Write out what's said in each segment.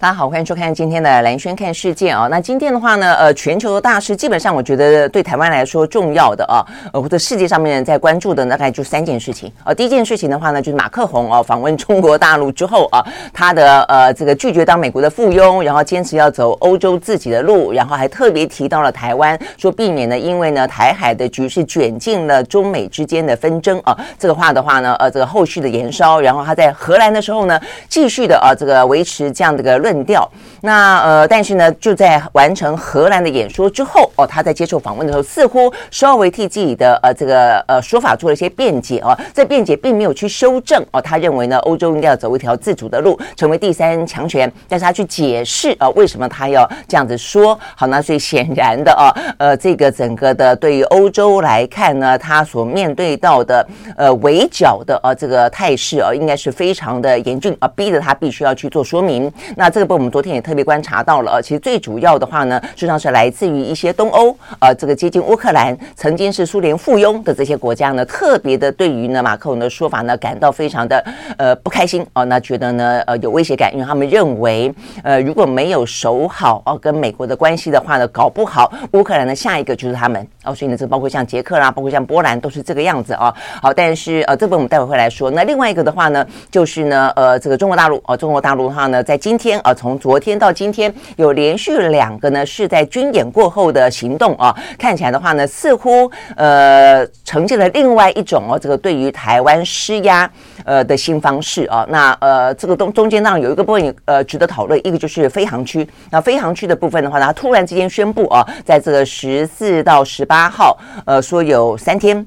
大家好，欢迎收看今天的蓝轩看世界啊。那今天的话呢，呃，全球的大事基本上，我觉得对台湾来说重要的啊，呃，或者世界上面在关注的大概就三件事情啊。第一件事情的话呢，就是马克宏啊访问中国大陆之后啊，他的呃这个拒绝当美国的附庸，然后坚持要走欧洲自己的路，然后还特别提到了台湾，说避免呢因为呢台海的局势卷进了中美之间的纷争啊。这个话的话呢，呃，这个后续的延烧，然后他在荷兰的时候呢，继续的啊这个维持这样的个。论调，那呃，但是呢，就在完成荷兰的演说之后，哦，他在接受访问的时候，似乎稍微替自己的呃这个呃说法做了一些辩解哦，这辩解并没有去修正哦，他认为呢，欧洲应该要走一条自主的路，成为第三强权，但是他去解释啊，为什么他要这样子说？好，那所以显然的啊，呃，这个整个的对于欧洲来看呢，他所面对到的呃围剿的啊这个态势啊，应该是非常的严峻啊，逼得他必须要去做说明。那这这个。我们昨天也特别观察到了，呃其实最主要的话呢，实际上是来自于一些东欧，呃，这个接近乌克兰，曾经是苏联附庸的这些国家呢，特别的对于呢马克龙的说法呢，感到非常的呃不开心哦，那觉得呢呃有威胁感，因为他们认为呃如果没有守好哦跟美国的关系的话呢，搞不好乌克兰的下一个就是他们哦，所以呢这包括像捷克啦，包括像波兰都是这个样子啊。好，但是呃这个我们待会会来说。那另外一个的话呢，就是呢呃这个中国大陆哦，中国大陆的话呢，在今天啊。从昨天到今天，有连续两个呢是在军演过后的行动啊，看起来的话呢，似乎呃呈现了另外一种哦，这个对于台湾施压呃的新方式啊。那呃这个中中间当然有一个部分呃值得讨论，一个就是飞航区。那飞航区的部分的话，它突然之间宣布啊，在这个十四到十八号呃说有三天。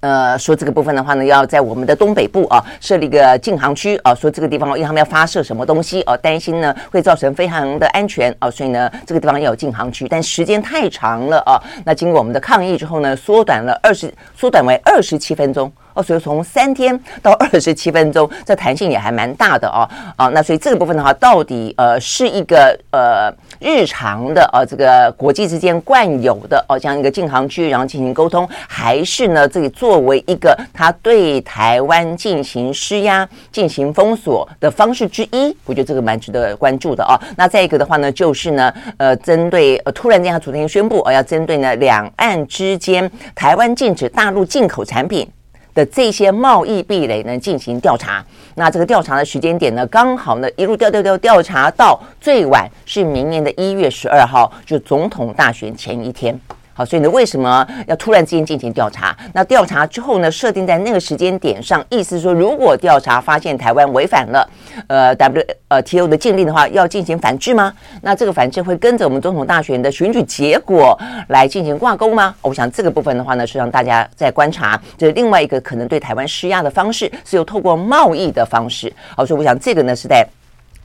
呃，说这个部分的话呢，要在我们的东北部啊设立一个禁航区啊，说这个地方因为他们要发射什么东西啊，担心呢会造成飞航的安全啊，所以呢这个地方要有禁航区，但时间太长了啊。那经过我们的抗议之后呢，缩短了二十，缩短为二十七分钟哦。所以从三天到二十七分钟，这弹性也还蛮大的哦。啊，那所以这个部分的话，到底呃是一个呃日常的呃这个国际之间惯有的哦这样一个禁航区，然后进行沟通，还是呢这里作为一个他对台湾进行施压、进行封锁的方式之一？我觉得这个蛮值得关注的哦。那再一个的话呢，就是呢呃针对呃突然间他昨天宣布，呃要针对呢两岸之间台湾禁止大陆进口产品。的这些贸易壁垒呢进行调查，那这个调查的时间点呢，刚好呢一路调调调调查到最晚是明年的一月十二号，就总统大选前一天。好，所以呢，为什么要突然之间进行调查？那调查之后呢，设定在那个时间点上，意思是说，如果调查发现台湾违反了呃 W 呃 T O 的禁令的话，要进行反制吗？那这个反制会跟着我们总统大选的选举结果来进行挂钩吗？我想这个部分的话呢，是让大家在观察，这是另外一个可能对台湾施压的方式，是由透过贸易的方式。好，所以我想这个呢是在。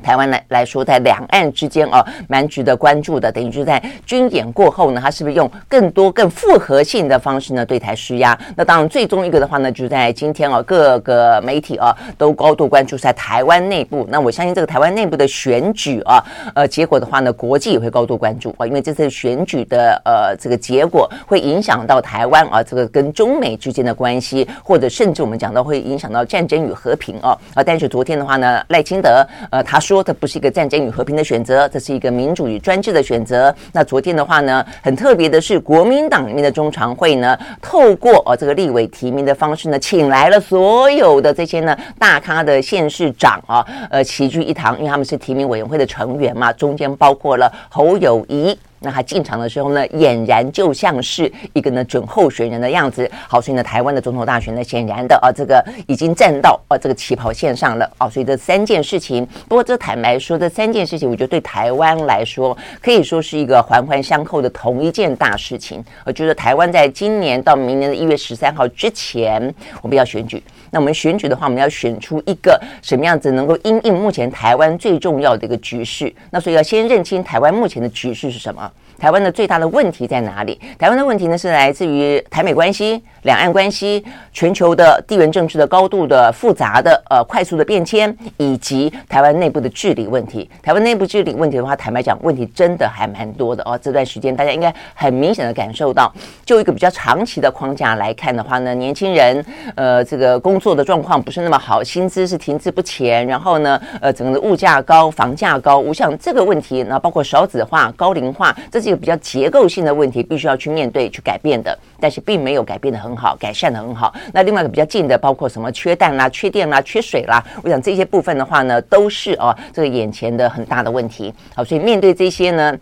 台湾来来说，在两岸之间啊，蛮值得关注的。等于就是在军演过后呢，他是不是用更多、更复合性的方式呢对台施压？那当然，最终一个的话呢，就是在今天啊，各个媒体啊都高度关注在台湾内部。那我相信这个台湾内部的选举啊，呃，结果的话呢，国际也会高度关注啊，因为这次选举的呃这个结果会影响到台湾啊，这个跟中美之间的关系，或者甚至我们讲到会影响到战争与和平啊啊。但是昨天的话呢，赖清德呃他说。说这不是一个战争与和平的选择，这是一个民主与专制的选择。那昨天的话呢，很特别的是，国民党里面的中常会呢，透过哦这个立委提名的方式呢，请来了所有的这些呢大咖的县市长啊，呃齐聚一堂，因为他们是提名委员会的成员嘛，中间包括了侯友谊。那他进场的时候呢，俨然就像是一个呢准候选人的样子。好，所以呢，台湾的总统大选呢，显然的啊，这个已经站到啊这个起跑线上了啊。所以这三件事情，不过这坦白说，这三件事情，我觉得对台湾来说，可以说是一个环环相扣的同一件大事情。我觉得台湾在今年到明年的一月十三号之前，我们要选举。那我们选举的话，我们要选出一个什么样子能够因应目前台湾最重要的一个局势。那所以要先认清台湾目前的局势是什么。台湾的最大的问题在哪里？台湾的问题呢是来自于台美关系、两岸关系、全球的地缘政治的高度的复杂的呃快速的变迁，以及台湾内部的治理问题。台湾内部治理问题的话，坦白讲，问题真的还蛮多的哦。这段时间大家应该很明显的感受到，就一个比较长期的框架来看的话呢，年轻人呃这个工作的状况不是那么好，薪资是停滞不前，然后呢呃整个的物价高，房价高，我想这个问题呢，包括少子化、高龄化，这这个比较结构性的问题，必须要去面对、去改变的。但是并没有改变的很好，改善的很好。那另外一个比较近的，包括什么缺氮啦、缺电啦、缺水啦，我想这些部分的话呢，都是哦这个眼前的很大的问题。好，所以面对这些呢。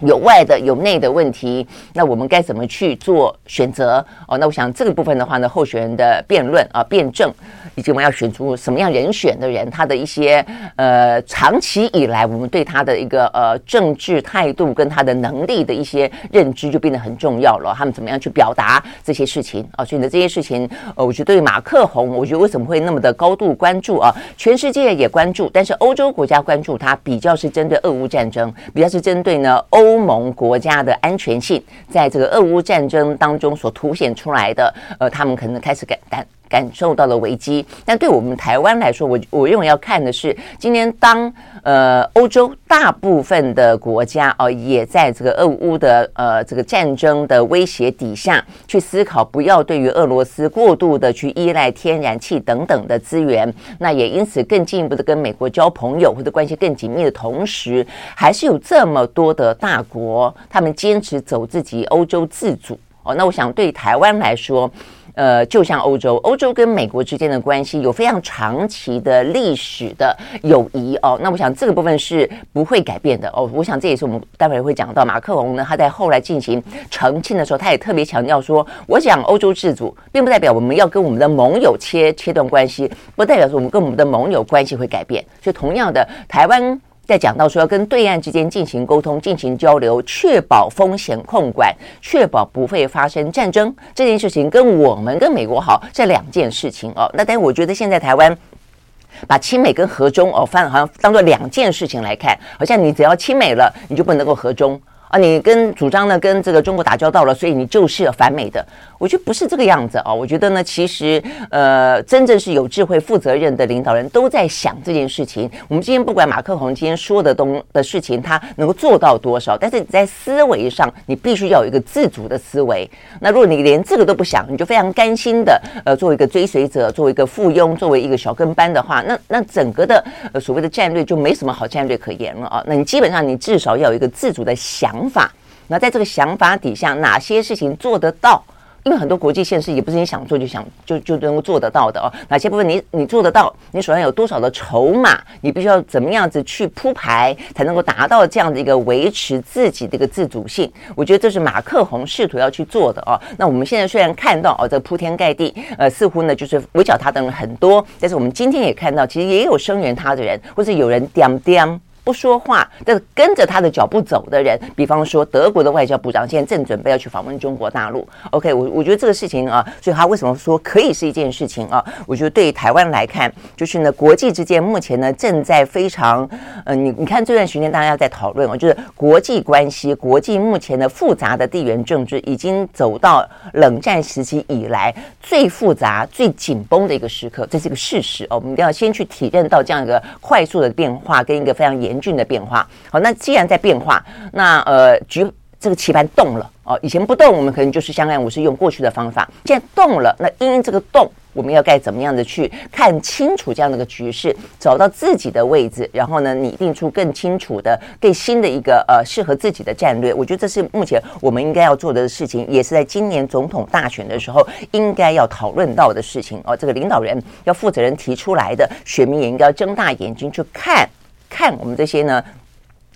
有外的有内的问题，那我们该怎么去做选择？哦，那我想这个部分的话呢，候选人的辩论啊、辩证，以及我们要选出什么样人选的人，他的一些呃长期以来我们对他的一个呃政治态度跟他的能力的一些认知就变得很重要了。他们怎么样去表达这些事情啊？所以呢，这些事情呃，我觉得对马克宏，我觉得为什么会那么的高度关注啊？全世界也关注，但是欧洲国家关注他比较是针对俄乌战争，比较是针对呢欧。欧盟国家的安全性，在这个俄乌战争当中所凸显出来的，呃，他们可能开始感担。感受到了危机，但对我们台湾来说，我我认为要看的是，今年当呃欧洲大部分的国家哦、也在这个俄乌的呃这个战争的威胁底下，去思考不要对于俄罗斯过度的去依赖天然气等等的资源，那也因此更进一步的跟美国交朋友或者关系更紧密的同时，还是有这么多的大国，他们坚持走自己欧洲自主哦，那我想对台湾来说。呃，就像欧洲，欧洲跟美国之间的关系有非常长期的历史的友谊哦。那我想这个部分是不会改变的哦。我想这也是我们待会儿会讲到马克龙呢，他在后来进行澄清的时候，他也特别强调说，我讲欧洲自主，并不代表我们要跟我们的盟友切切断关系，不代表说我们跟我们的盟友关系会改变。所以同样的，台湾。在讲到说要跟对岸之间进行沟通、进行交流，确保风险控管，确保不会发生战争这件事情，跟我们跟美国好这两件事情哦。那但我觉得现在台湾 把亲美跟和中哦，反好像当做两件事情来看，好像你只要亲美了，你就不能够和中。啊，你跟主张呢，跟这个中国打交道了，所以你就是反美的。我觉得不是这个样子啊。我觉得呢，其实呃，真正是有智慧、负责任的领导人都在想这件事情。我们今天不管马克宏今天说的东的事情，他能够做到多少，但是你在思维上，你必须要有一个自主的思维。那如果你连这个都不想，你就非常甘心的呃，作为一个追随者，作为一个附庸，作为一个小跟班的话，那那整个的呃所谓的战略就没什么好战略可言了啊。那你基本上你至少要有一个自主的。想法，那在这个想法底下，哪些事情做得到？因为很多国际现实也不是你想做就想就就能够做得到的哦。哪些部分你你做得到？你手上有多少的筹码？你必须要怎么样子去铺排，才能够达到这样的一个维持自己的一个自主性？我觉得这是马克宏试图要去做的哦。那我们现在虽然看到哦，这铺天盖地，呃，似乎呢就是围剿他的人很多，但是我们今天也看到，其实也有声援他的人，或者有人点点。不说话，但是跟着他的脚步走的人，比方说德国的外交部长现在正准备要去访问中国大陆。OK，我我觉得这个事情啊，所以他为什么说可以是一件事情啊？我觉得对于台湾来看，就是呢，国际之间目前呢正在非常，呃，你你看这段时间大家在讨论啊，就是国际关系，国际目前的复杂的地缘政治已经走到冷战时期以来最复杂、最紧绷的一个时刻，这是一个事实哦。我们一定要先去体认到这样一个快速的变化跟一个非常严。严峻的变化，好，那既然在变化，那呃，局这个棋盘动了哦，以前不动，我们可能就是相安无事，用过去的方法。现在动了，那因这个动，我们要该怎么样的去看清楚这样的一个局势，找到自己的位置，然后呢，拟定出更清楚的、更新的一个呃适合自己的战略。我觉得这是目前我们应该要做的事情，也是在今年总统大选的时候应该要讨论到的事情哦。这个领导人要负责人提出来的，选民也应该睁大眼睛去看。看我们这些呢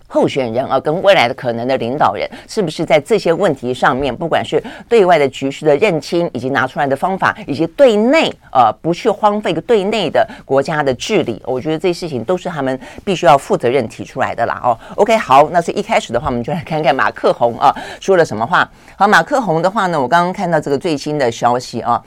候选人啊，跟未来的可能的领导人，是不是在这些问题上面，不管是对外的局势的认清，以及拿出来的方法，以及对内呃不去荒废个对内的国家的治理，我觉得这些事情都是他们必须要负责任提出来的啦。哦，OK，好，那所以一开始的话，我们就来看看马克宏啊说了什么话。好，马克宏的话呢，我刚刚看到这个最新的消息啊。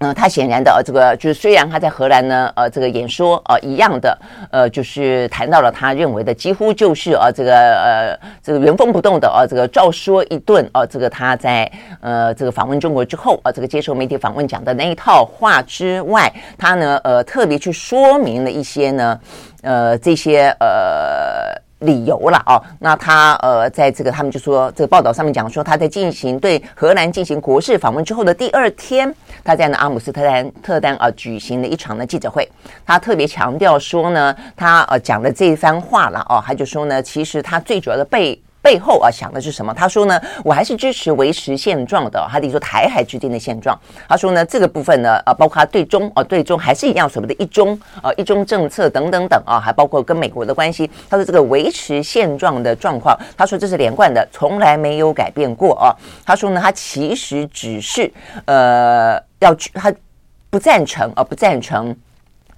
嗯，他显然的呃，这个就是虽然他在荷兰呢，呃，这个演说呃一样的，呃，就是谈到了他认为的几乎就是呃这个呃这个原封不动的呃这个照说一顿呃这个他在呃这个访问中国之后呃这个接受媒体访问讲的那一套话之外，他呢呃特别去说明了一些呢呃这些呃。理由了哦，那他呃，在这个他们就说这个报道上面讲说，他在进行对荷兰进行国事访问之后的第二天，他在呢阿姆斯特丹特丹啊举行了一场的记者会，他特别强调说呢，他呃讲了这一番话了哦，他就说呢，其实他最主要的被。背后啊想的是什么？他说呢，我还是支持维持现状的。他等于说台海之间的现状。他说呢，这个部分呢，啊，包括他对中啊，对中还是一样所谓的一中啊，一中政策等等等啊，还包括跟美国的关系。他说这个维持现状的状况，他说这是连贯的，从来没有改变过啊。他说呢，他其实只是呃要去，他不赞成啊，不赞成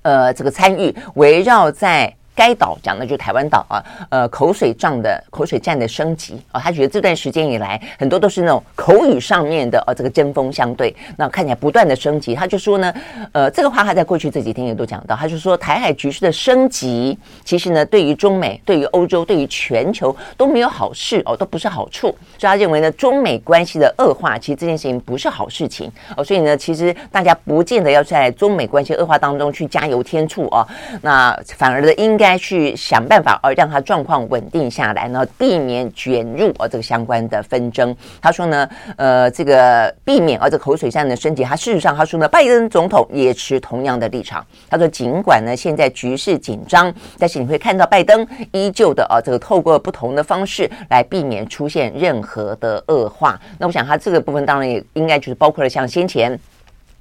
呃这个参与围绕在。该岛讲的就是台湾岛啊，呃，口水仗的口水战的升级啊，他觉得这段时间以来很多都是那种口语上面的呃、这个针锋相对，那看起来不断的升级。他就说呢，呃，这个话他在过去这几天也都讲到，他就说台海局势的升级，其实呢，对于中美、对于欧洲、对于全球都没有好事哦，都不是好处。所以他认为呢，中美关系的恶化，其实这件事情不是好事情哦。所以呢，其实大家不见得要在中美关系恶化当中去加油添醋啊，那反而的应该。该去想办法而让他状况稳定下来然后，避免卷入呃这个相关的纷争。他说呢，呃，这个避免呃这口水战的升级。他事实上他说呢，拜登总统也持同样的立场。他说，尽管呢现在局势紧张，但是你会看到拜登依旧的呃这个透过不同的方式来避免出现任何的恶化。那我想他这个部分当然也应该就是包括了像先前。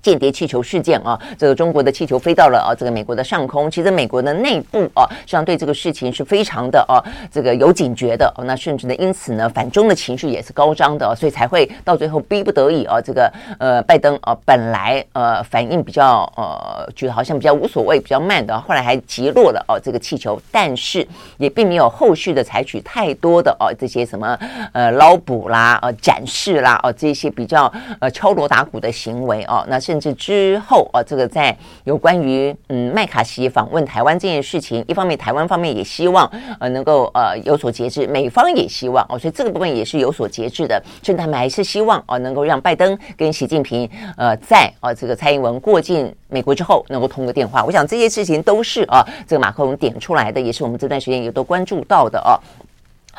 间谍气球事件啊，这个中国的气球飞到了啊，这个美国的上空。其实美国的内部啊，实际上对这个事情是非常的啊，这个有警觉的哦。那甚至呢，因此呢，反中的情绪也是高涨的，所以才会到最后逼不得已啊，这个呃，拜登啊，本来呃反应比较呃，觉得好像比较无所谓、比较慢的，后来还击落了哦这个气球，但是也并没有后续的采取太多的哦这些什么呃捞捕啦、呃展示啦、哦这些比较呃敲锣打鼓的行为哦，那。甚至之后啊，这个在有关于嗯麦卡锡访问台湾这件事情，一方面台湾方面也希望呃能够呃有所节制，美方也希望哦，所以这个部分也是有所节制的，甚至他们还是希望哦能够让拜登跟习近平呃在啊这个蔡英文过境美国之后能够通个电话。我想这些事情都是啊这个马克龙点出来的，也是我们这段时间也都关注到的哦。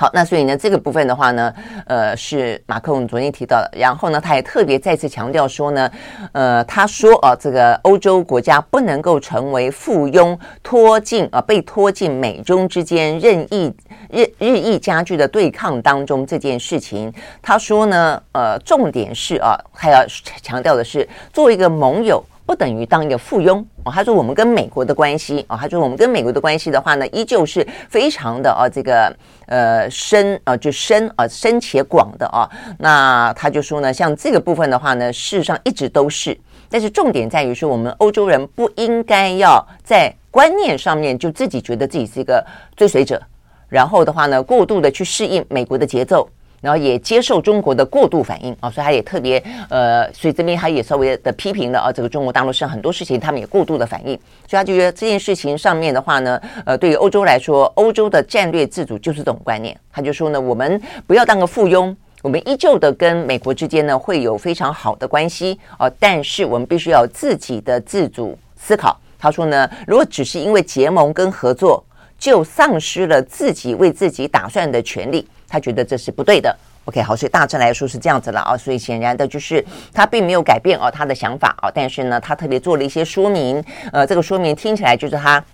好，那所以呢，这个部分的话呢，呃，是马克龙昨天提到的。然后呢，他也特别再次强调说呢，呃，他说啊，这个欧洲国家不能够成为附庸，拖进啊，被拖进美中之间任意日日益加剧的对抗当中这件事情。他说呢，呃，重点是啊，还要强调的是，作为一个盟友。不等于当一个附庸哦。他说我们跟美国的关系啊，他说我们跟美国的关系的话呢，依旧是非常的啊，这个呃深啊，就深啊深且广的啊。那他就说呢，像这个部分的话呢，事实上一直都是，但是重点在于说，我们欧洲人不应该要在观念上面就自己觉得自己是一个追随者，然后的话呢，过度的去适应美国的节奏。然后也接受中国的过度反应啊，所以他也特别呃，所以这边他也稍微的批评了啊，这个中国大陆上很多事情他们也过度的反应，所以他就觉得这件事情上面的话呢，呃，对于欧洲来说，欧洲的战略自主就是这种观念，他就说呢，我们不要当个附庸，我们依旧的跟美国之间呢会有非常好的关系啊，但是我们必须要自己的自主思考。他说呢，如果只是因为结盟跟合作就丧失了自己为自己打算的权利。他觉得这是不对的。OK，好，所以大致来说是这样子了啊。所以显然的就是他并没有改变哦他的想法啊，但是呢，他特别做了一些说明。呃，这个说明听起来就是他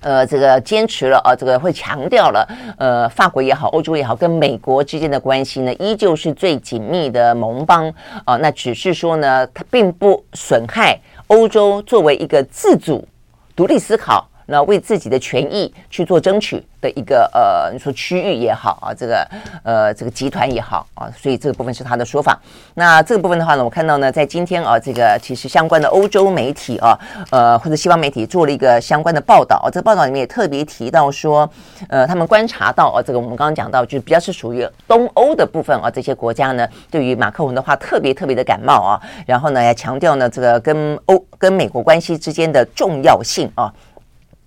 呃这个坚持了啊，这个会强调了呃法国也好，欧洲也好，跟美国之间的关系呢，依旧是最紧密的盟邦啊。那只是说呢，它并不损害欧洲作为一个自主、独立思考。那为自己的权益去做争取的一个呃，你说区域也好啊，这个呃这个集团也好啊，所以这个部分是他的说法。那这个部分的话呢，我看到呢，在今天啊，这个其实相关的欧洲媒体啊，呃或者西方媒体做了一个相关的报道，这个报道里面也特别提到说，呃，他们观察到啊，这个我们刚刚讲到，就是比较是属于东欧的部分啊，这些国家呢，对于马克宏的话特别特别的感冒啊，然后呢，也强调呢，这个跟欧跟美国关系之间的重要性啊。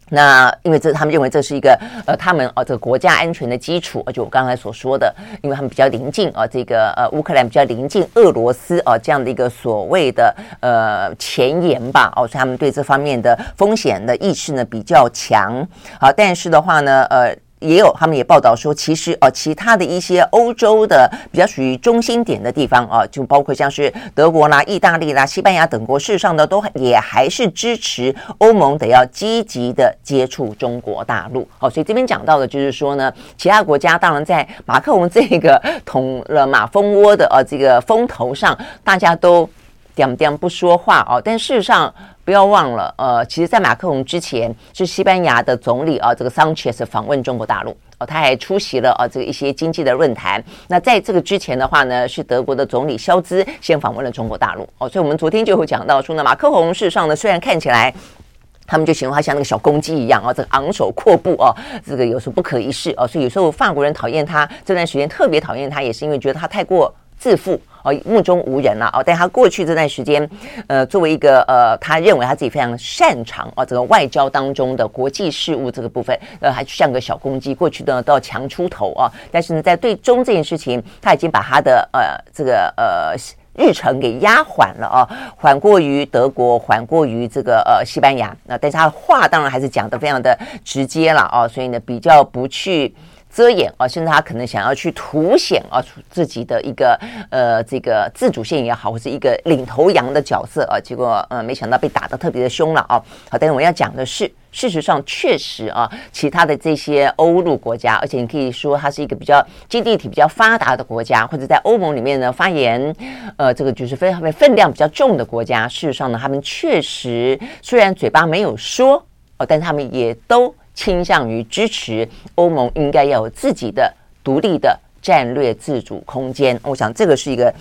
那因为这他们认为这是一个呃他们啊这个国家安全的基础，而且我刚才所说的，因为他们比较临近啊这个呃乌克兰比较临近俄罗斯啊这样的一个所谓的呃前沿吧哦，所以他们对这方面的风险的意识呢比较强。好，但是的话呢呃。也有，他们也报道说，其实哦，其他的一些欧洲的比较属于中心点的地方啊，就包括像是德国啦、意大利啦、西班牙等国，事实上呢，都也还是支持欧盟得要积极的接触中国大陆。好，所以这边讲到的就是说呢，其他国家当然在马克龙这个捅了马蜂窝的呃这个风头上，大家都点点不说话哦，但事实上。不要忘了，呃，其实，在马克龙之前，是西班牙的总理啊，这个桑切斯访问中国大陆哦，他还出席了啊，这个一些经济的论坛。那在这个之前的话呢，是德国的总理肖兹先访问了中国大陆哦，所以我们昨天就会讲到说呢，马克宏事实上呢，虽然看起来他们就形容他像那个小公鸡一样啊，这个昂首阔步哦，这个有时候不可一世哦，所以有时候法国人讨厌他，这段时间特别讨厌他，也是因为觉得他太过自负。哦，目中无人了哦，但他过去这段时间，呃，作为一个呃，他认为他自己非常擅长哦，这个外交当中的国际事务这个部分，呃，还像个小公鸡，过去呢都要强出头啊。但是呢，在对中这件事情，他已经把他的呃这个呃日程给压缓了啊，缓过于德国，缓过于这个呃西班牙。那但是他话当然还是讲得非常的直接了啊，所以呢，比较不去。遮掩啊，甚至他可能想要去凸显啊自己的一个呃这个自主性也好，或是一个领头羊的角色啊，结果呃没想到被打得特别的凶了啊。好，但是我要讲的是，事实上确实啊，其他的这些欧陆国家，而且你可以说它是一个比较经济体比较发达的国家，或者在欧盟里面呢发言呃这个就是非常分量比较重的国家，事实上呢，他们确实虽然嘴巴没有说哦，但他们也都。倾向于支持欧盟应该要有自己的独立的战略自主空间，我想这个是一个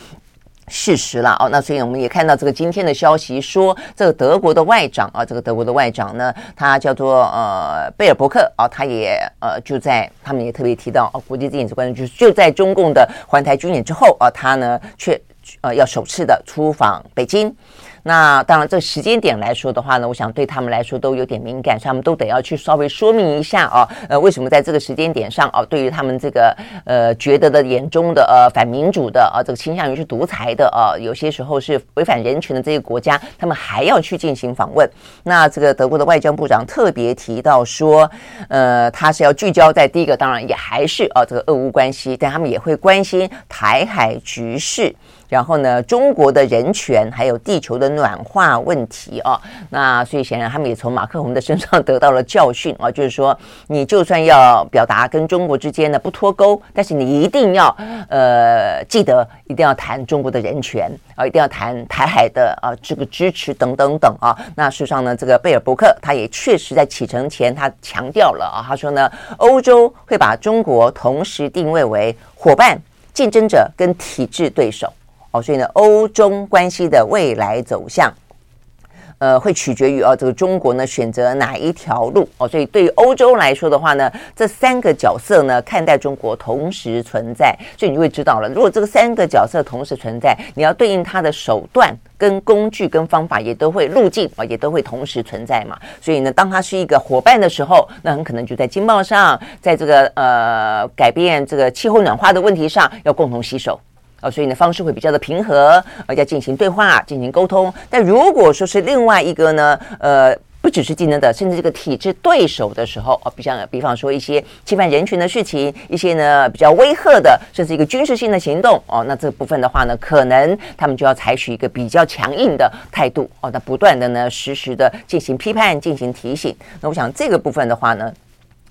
事实了哦。那所以我们也看到这个今天的消息说，这个德国的外长啊，这个德国的外长呢，他叫做呃贝尔伯克啊，他也呃就在他们也特别提到哦，国际电子关系就是就在中共的环台军演之后啊，他呢却呃要首次的出访北京。那当然，这时间点来说的话呢，我想对他们来说都有点敏感，所以他们都得要去稍微说明一下啊，呃，为什么在这个时间点上啊，对于他们这个呃觉得的眼中的呃反民主的啊，这个倾向于是独裁的啊，有些时候是违反人权的这些国家，他们还要去进行访问。那这个德国的外交部长特别提到说，呃，他是要聚焦在第一个，当然也还是啊这个俄乌关系，但他们也会关心台海局势。然后呢，中国的人权还有地球的暖化问题啊，那所以显然他们也从马克宏的身上得到了教训啊，就是说你就算要表达跟中国之间的不脱钩，但是你一定要呃记得一定要谈中国的人权啊，一定要谈台海的啊这个支持等等等啊。那事实上呢，这个贝尔伯克他也确实在启程前他强调了啊，他说呢，欧洲会把中国同时定位为伙伴、竞争者跟体制对手。所以呢，欧中关系的未来走向，呃，会取决于哦，这个中国呢选择哪一条路哦。所以对于欧洲来说的话呢，这三个角色呢看待中国同时存在，所以你就会知道了。如果这个三个角色同时存在，你要对应它的手段、跟工具、跟方法也都会路径啊，也都会同时存在嘛。所以呢，当它是一个伙伴的时候，那很可能就在经贸上，在这个呃改变这个气候暖化的问题上，要共同携手。所以呢，方式会比较的平和，呃，要进行对话，进行沟通。但如果说是另外一个呢，呃，不只是竞争的，甚至这个体制对手的时候，哦，比像比方说一些侵犯人权的事情，一些呢比较威吓的，甚至一个军事性的行动，哦，那这部分的话呢，可能他们就要采取一个比较强硬的态度，哦，那不断的呢，实时的进行批判，进行提醒。那我想这个部分的话呢，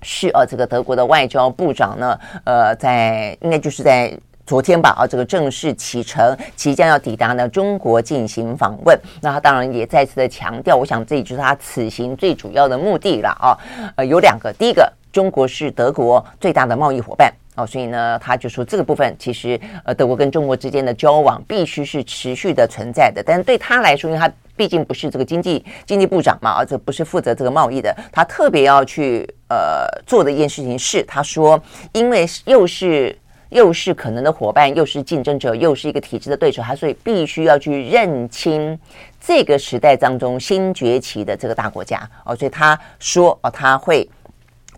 是呃，这个德国的外交部长呢，呃，在应该就是在。昨天吧，啊，这个正式启程，即将要抵达呢中国进行访问。那他当然也再次的强调，我想这就是他此行最主要的目的了啊。呃，有两个，第一个，中国是德国最大的贸易伙伴。哦，所以呢，他就说这个部分其实，呃，德国跟中国之间的交往必须是持续的存在的。但是对他来说，因为他毕竟不是这个经济经济部长嘛，而且不是负责这个贸易的，他特别要去呃做的一件事情是，他说，因为又是又是可能的伙伴，又是竞争者，又是一个体制的对手，他所以必须要去认清这个时代当中新崛起的这个大国家。哦，所以他说，哦，他会。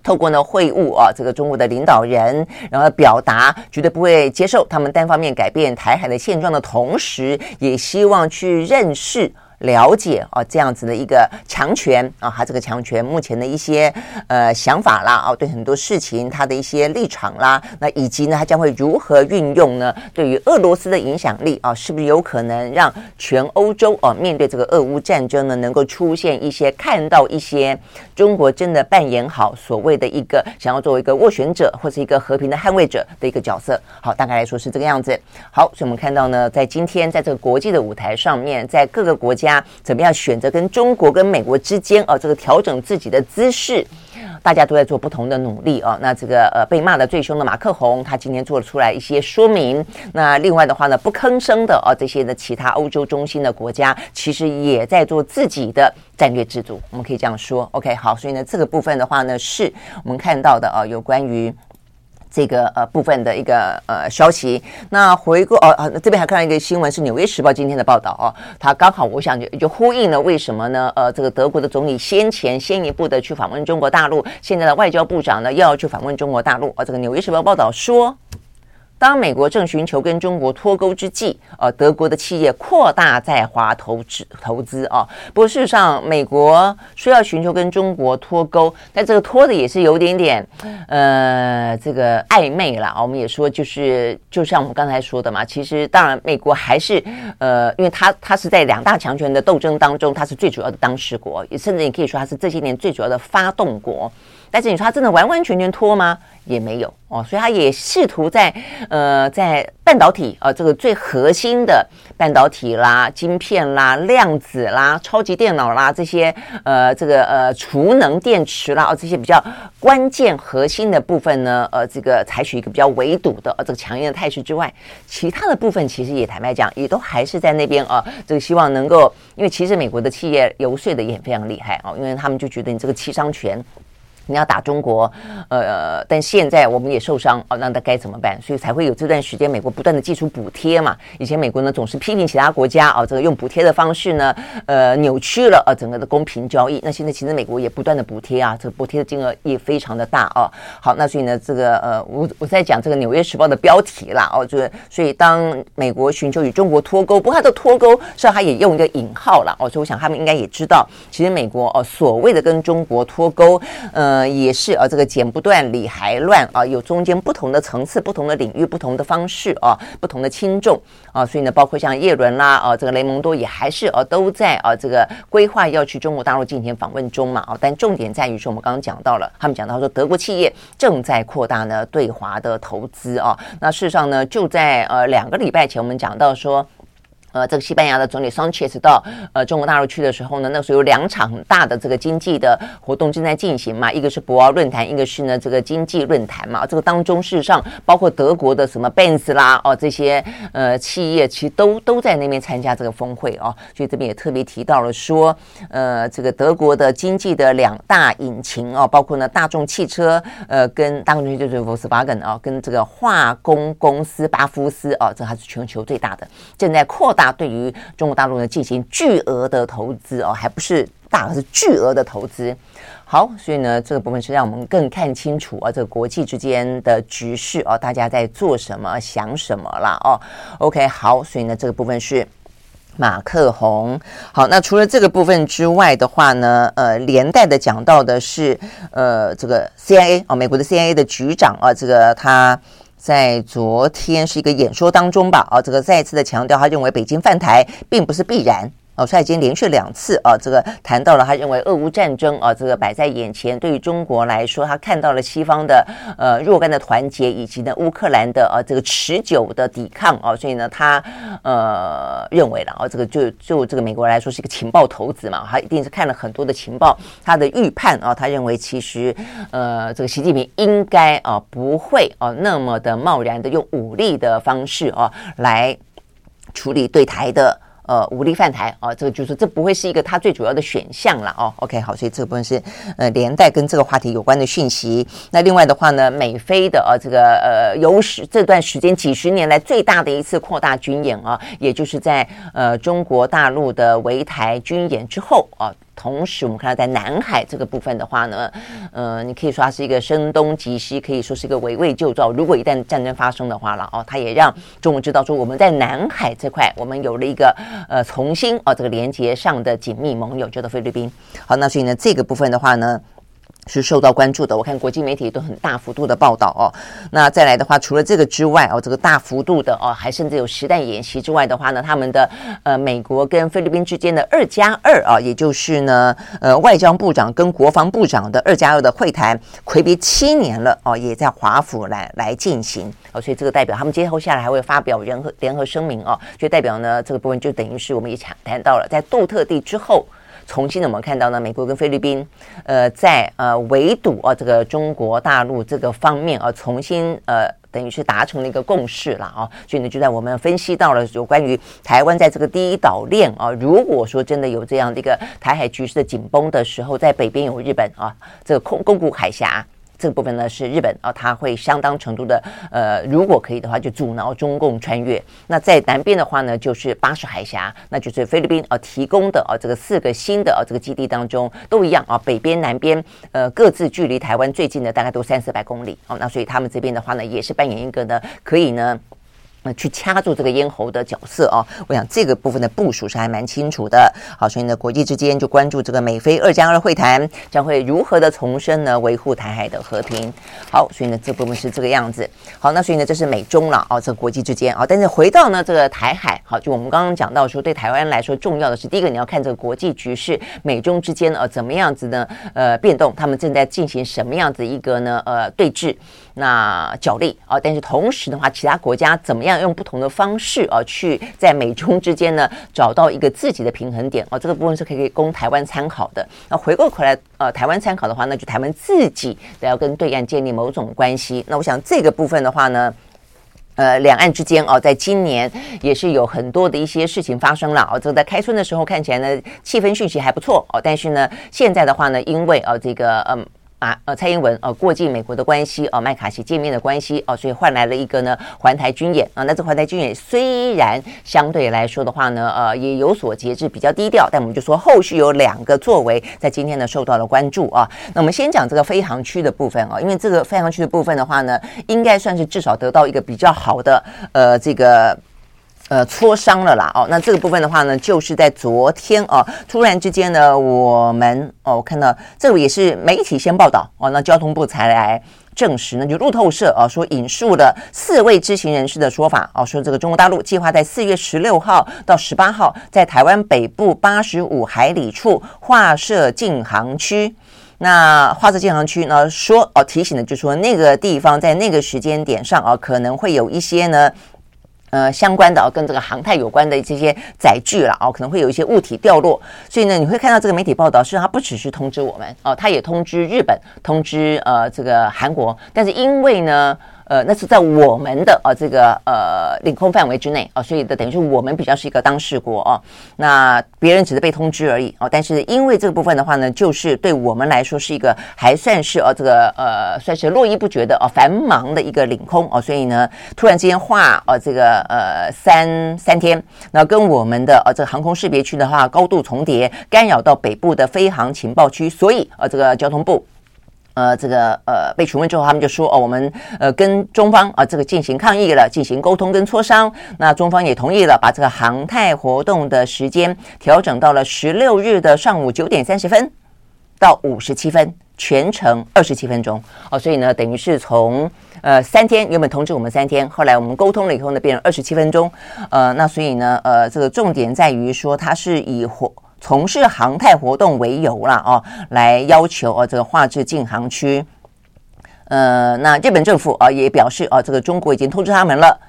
透过呢会晤啊，这个中国的领导人，然后表达绝对不会接受他们单方面改变台海的现状的同时，也希望去认识。了解啊，这样子的一个强权啊，他这个强权目前的一些呃想法啦，啊，对很多事情他的一些立场啦，那以及呢，他将会如何运用呢？对于俄罗斯的影响力啊，是不是有可能让全欧洲啊面对这个俄乌战争呢，能够出现一些看到一些中国真的扮演好所谓的一个想要作为一个斡旋者或是一个和平的捍卫者的一个角色？好，大概来说是这个样子。好，所以我们看到呢，在今天在这个国际的舞台上面，在各个国家。怎么样选择跟中国跟美国之间啊，这个调整自己的姿势，大家都在做不同的努力啊。那这个呃被骂的最凶的马克宏，他今天做了出来一些说明。那另外的话呢，不吭声的啊，这些的其他欧洲中心的国家，其实也在做自己的战略制度，我们可以这样说。OK，好，所以呢，这个部分的话呢，是我们看到的啊，有关于。这个呃部分的一个呃消息，那回过哦啊，这边还看到一个新闻是《纽约时报》今天的报道哦，它刚好我想就就呼应了为什么呢？呃，这个德国的总理先前先一步的去访问中国大陆，现在的外交部长呢又要去访问中国大陆啊，这个《纽约时报》报道说。当美国正寻求跟中国脱钩之际，呃，德国的企业扩大在华投资投资啊。不过事实上，美国说要寻求跟中国脱钩，但这个脱的也是有点点，呃，这个暧昧了。我们也说，就是就像我们刚才说的嘛，其实当然，美国还是呃，因为它它是在两大强权的斗争当中，它是最主要的当事国，甚至你可以说它是这些年最主要的发动国。但是你说它真的完完全全脱吗？也没有哦，所以他也试图在呃，在半导体啊、呃，这个最核心的半导体啦、晶片啦、量子啦、超级电脑啦这些呃，这个呃储能电池啦，哦，这些比较关键核心的部分呢，呃，这个采取一个比较围堵的呃这个强硬的态势之外，其他的部分其实也坦白讲，也都还是在那边啊、呃，这个希望能够，因为其实美国的企业游说的也非常厉害哦，因为他们就觉得你这个七伤拳。你要打中国，呃，但现在我们也受伤哦，那那该怎么办？所以才会有这段时间，美国不断的祭出补贴嘛。以前美国呢总是批评其他国家啊、哦，这个用补贴的方式呢，呃，扭曲了呃整个的公平交易。那现在其实美国也不断的补贴啊，这个补贴的金额也非常的大哦。好，那所以呢，这个呃，我我在讲这个《纽约时报》的标题啦哦，就是所以当美国寻求与中国脱钩，不过它的脱钩是他也用一个引号了哦，所以我想他们应该也知道，其实美国哦所谓的跟中国脱钩，呃。也是啊，这个剪不断理还乱啊，有中间不同的层次、不同的领域、不同的方式啊，不同的轻重啊，所以呢，包括像叶伦啦啊，这个雷蒙多也还是啊都在啊这个规划要去中国大陆进行访问中嘛啊，但重点在于说，我们刚刚讲到了，他们讲到说德国企业正在扩大呢对华的投资啊，那事实上呢，就在呃两个礼拜前，我们讲到说。呃，这个西班牙的总理桑切斯到呃中国大陆去的时候呢，那时候有两场很大的这个经济的活动正在进行嘛，一个是博鳌论坛，一个是呢这个经济论坛嘛。这个当中事实上包括德国的什么 Benz 啦哦这些呃企业，其实都都在那边参加这个峰会哦。所以这边也特别提到了说，呃，这个德国的经济的两大引擎哦，包括呢大众汽车呃跟大众汽车就是 Volkswagen 啊，跟这个化工公司巴夫斯哦，这还是全球最大的，正在扩。大对于中国大陆呢进行巨额的投资哦，还不是大，而是巨额的投资。好，所以呢，这个部分是让我们更看清楚啊，这个国际之间的局势哦，大家在做什么、想什么啦哦。OK，好，所以呢，这个部分是马克宏。好，那除了这个部分之外的话呢，呃，连带的讲到的是呃，这个 CIA 啊，美国的 CIA 的局长啊，这个他。在昨天是一个演说当中吧，啊，这个再次的强调，他认为北京饭台并不是必然。哦，所以已经连续两次啊，这个谈到了他认为俄乌战争啊，这个摆在眼前，对于中国来说，他看到了西方的呃若干的团结，以及呢乌克兰的啊这个持久的抵抗啊，所以呢他呃认为了啊，这个就就这个美国来说是一个情报头子嘛，他一定是看了很多的情报，他的预判啊，他认为其实呃这个习近平应该啊不会啊那么的贸然的用武力的方式啊来处理对台的。呃，武力犯台啊，这个就是这不会是一个他最主要的选项了哦。OK，好，所以这部分是呃连带跟这个话题有关的讯息。那另外的话呢，美菲的呃这个呃有史这段时间几十年来最大的一次扩大军演啊，也就是在呃中国大陆的围台军演之后啊。同时，我们看到在南海这个部分的话呢，呃，你可以说它是一个声东击西，可以说是一个围魏救赵。如果一旦战争发生的话了哦，它也让中国知道说我们在南海这块，我们有了一个呃重新、哦、这个连接上的紧密盟友，叫做菲律宾。好，那所以呢，这个部分的话呢。是受到关注的，我看国际媒体都很大幅度的报道哦。那再来的话，除了这个之外哦，这个大幅度的哦，还甚至有实弹演习之外的话呢，他们的呃美国跟菲律宾之间的二加二啊，也就是呢呃外交部长跟国防部长的二加二的会谈，暌别七年了哦，也在华府来来进行哦，所以这个代表他们接后下来还会发表联合联合声明哦，就代表呢这个部分就等于是我们也谈谈到了在杜特地之后。重新的，我们看到呢，美国跟菲律宾，呃，在呃围堵啊这个中国大陆这个方面啊，重新呃等于是达成了一个共识了啊，所以呢，就在我们分析到了有关于台湾在这个第一岛链啊，如果说真的有这样的一个台海局势的紧绷的时候，在北边有日本啊，这个空宫古海峡。这部分呢是日本啊，它会相当程度的呃，如果可以的话，就阻挠中共穿越。那在南边的话呢，就是巴士海峡，那就是菲律宾啊提供的啊这个四个新的啊这个基地当中都一样啊，北边、南边呃各自距离台湾最近的大概都三四百公里哦。那所以他们这边的话呢，也是扮演一个呢可以呢。去掐住这个咽喉的角色啊，我想这个部分的部署是还蛮清楚的。好，所以呢，国际之间就关注这个美菲二加二会谈将会如何的重申呢，维护台海的和平。好，所以呢，这部分是这个样子。好，那所以呢，这是美中了啊，这国际之间啊。但是回到呢这个台海，好，就我们刚刚讲到说，对台湾来说重要的是，第一个你要看这个国际局势，美中之间呃怎么样子呢？呃，变动，他们正在进行什么样子一个呢？呃，对峙。那角力啊，但是同时的话，其他国家怎么样用不同的方式啊，去在美中之间呢找到一个自己的平衡点啊？这个部分是可以供台湾参考的。那回过头来，呃，台湾参考的话，那就台湾自己得要跟对岸建立某种关系。那我想这个部分的话呢，呃，两岸之间哦，在今年也是有很多的一些事情发生了哦。这在开春的时候看起来呢，气氛讯息还不错哦，但是呢，现在的话呢，因为呃，这个嗯。啊，呃，蔡英文呃过境美国的关系，哦，麦卡锡见面的关系，哦，所以换来了一个呢环台军演啊。那这环台军演虽然相对来说的话呢，呃，也有所节制，比较低调，但我们就说后续有两个作为在今天呢受到了关注啊。那我们先讲这个飞航区的部分啊，因为这个飞航区的部分的话呢，应该算是至少得到一个比较好的呃这个。呃，磋商了啦，哦，那这个部分的话呢，就是在昨天哦，突然之间呢，我们哦，我看到这个也是媒体先报道哦，那交通部才来证实呢，就路透社啊说引述了四位知情人士的说法哦，说这个中国大陆计划在四月十六号到十八号在台湾北部八十五海里处划设禁航区，那划设禁航区呢，说哦提醒的就是说那个地方在那个时间点上啊，可能会有一些呢。呃，相关的哦，跟这个航太有关的这些载具了哦，可能会有一些物体掉落，所以呢，你会看到这个媒体报道，实际上它不只是通知我们哦，它也通知日本，通知呃这个韩国，但是因为呢。呃，那是在我们的呃这个呃领空范围之内啊、所以的等于是我们比较是一个当事国哦、那别人只是被通知而已哦、但是因为这个部分的话呢，就是对我们来说是一个还算是呃这个呃算是络绎不绝的哦、呃、繁忙的一个领空哦、所以呢，突然之间划呃这个呃三三天，那跟我们的呃这个航空识别区的话高度重叠，干扰到北部的飞航情报区，所以呃这个交通部。呃，这个呃被询问之后，他们就说哦，我们呃跟中方啊、这个进行抗议了，进行沟通跟磋商。那中方也同意了，把这个航太活动的时间调整到了十六日的上午九点三十分到五十七分，全程二十七分钟哦。所以呢，等于是从呃，三天原本通知我们三天，后来我们沟通了以后呢，变成二十七分钟。呃，那所以呢，呃，这个重点在于说，它是以活从事航太活动为由啦，哦，来要求哦，这个划置禁航区。呃，那日本政府啊也表示啊，这个中国已经通知他们了。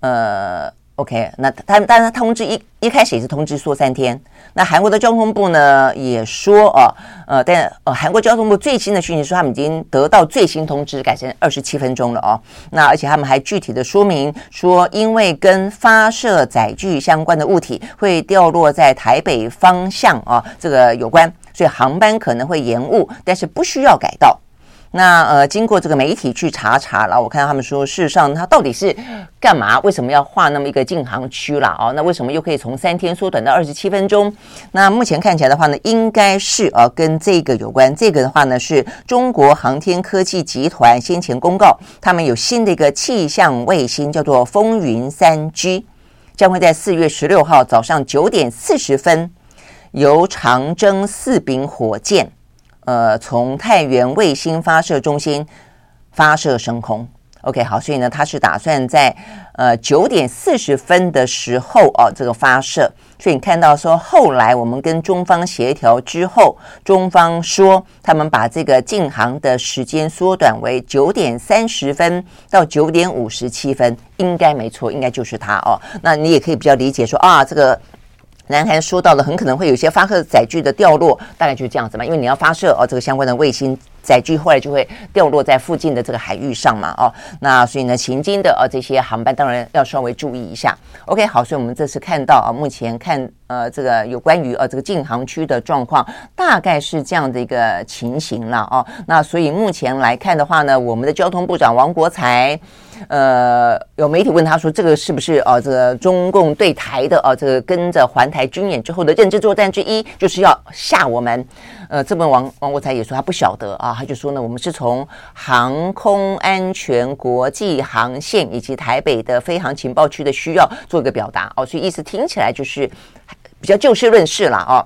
呃，OK，那他当然他通知一一开始也是通知说三天。那韩国的交通部呢也说啊，呃，但呃韩国交通部最新的讯息说他们已经得到最新通知，改成二十七分钟了哦。那而且他们还具体的说明说，因为跟发射载具相关的物体会掉落在台北方向啊，这个有关，所以航班可能会延误，但是不需要改道。那呃，经过这个媒体去查查了，我看到他们说，事实上他到底是干嘛？为什么要划那么一个禁航区啦？哦，那为什么又可以从三天缩短到二十七分钟？那目前看起来的话呢，应该是呃跟这个有关。这个的话呢，是中国航天科技集团先前公告，他们有新的一个气象卫星，叫做风云三 G，将会在四月十六号早上九点四十分，由长征四柄火箭。呃，从太原卫星发射中心发射升空，OK，好，所以呢，他是打算在呃九点四十分的时候哦，这个发射。所以你看到说，后来我们跟中方协调之后，中方说他们把这个进航的时间缩短为九点三十分到九点五十七分，应该没错，应该就是他哦。那你也可以比较理解说啊，这个。南韩说到了，很可能会有一些发射载具的掉落，大概就是这样子嘛，因为你要发射哦，这个相关的卫星。载具后来就会掉落在附近的这个海域上嘛，哦，那所以呢，行经的呃这些航班当然要稍微注意一下。OK，好，所以我们这次看到啊，目前看呃这个有关于呃这个禁航区的状况，大概是这样的一个情形了哦。那所以目前来看的话呢，我们的交通部长王国材，呃，有媒体问他说，这个是不是呃这个中共对台的呃这个跟着环台军演之后的认知作战之一，就是要吓我们。呃，这边王王国材也说他不晓得啊，他就说呢，我们是从航空安全、国际航线以及台北的飞航情报区的需要做一个表达哦，所以意思听起来就是比较就事论事了哦。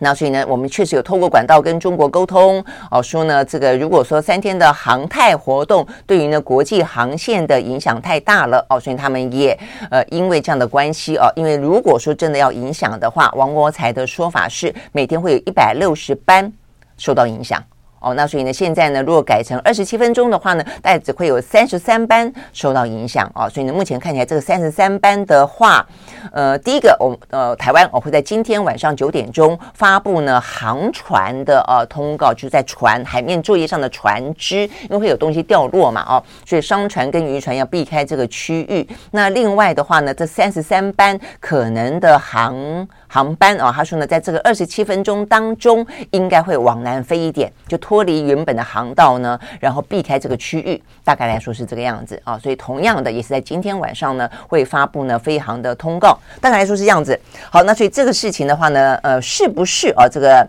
那所以呢，我们确实有透过管道跟中国沟通哦，说呢，这个如果说三天的航太活动对于呢国际航线的影响太大了哦，所以他们也呃因为这样的关系哦，因为如果说真的要影响的话，王国才的说法是每天会有一百六十班受到影响。哦，那所以呢，现在呢，如果改成二十七分钟的话呢，大概只会有三十三班受到影响啊。所以呢，目前看起来这个三十三班的话，呃，第一个，我呃，台湾我会在今天晚上九点钟发布呢航船的呃通告，就是在船海面作业上的船只，因为会有东西掉落嘛，哦，所以商船跟渔船要避开这个区域。那另外的话呢，这三十三班可能的航航班啊，他说呢，在这个二十七分钟当中，应该会往南飞一点，就。脱离原本的航道呢，然后避开这个区域，大概来说是这个样子啊。所以同样的，也是在今天晚上呢，会发布呢飞航的通告，大概来说是这样子。好，那所以这个事情的话呢，呃，是不是啊？这个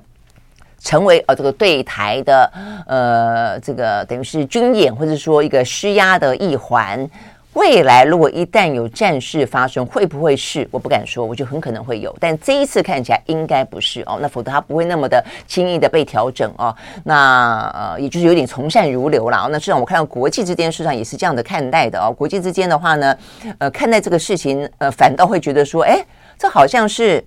成为啊这个对台的呃这个等于是军演，或者说一个施压的一环？未来如果一旦有战事发生，会不会是？我不敢说，我觉得很可能会有，但这一次看起来应该不是哦。那否则它不会那么的轻易的被调整哦。那呃，也就是有点从善如流了。那实际上我看到国际之间事实上也是这样的看待的哦。国际之间的话呢，呃，看待这个事情，呃，反倒会觉得说，哎，这好像是。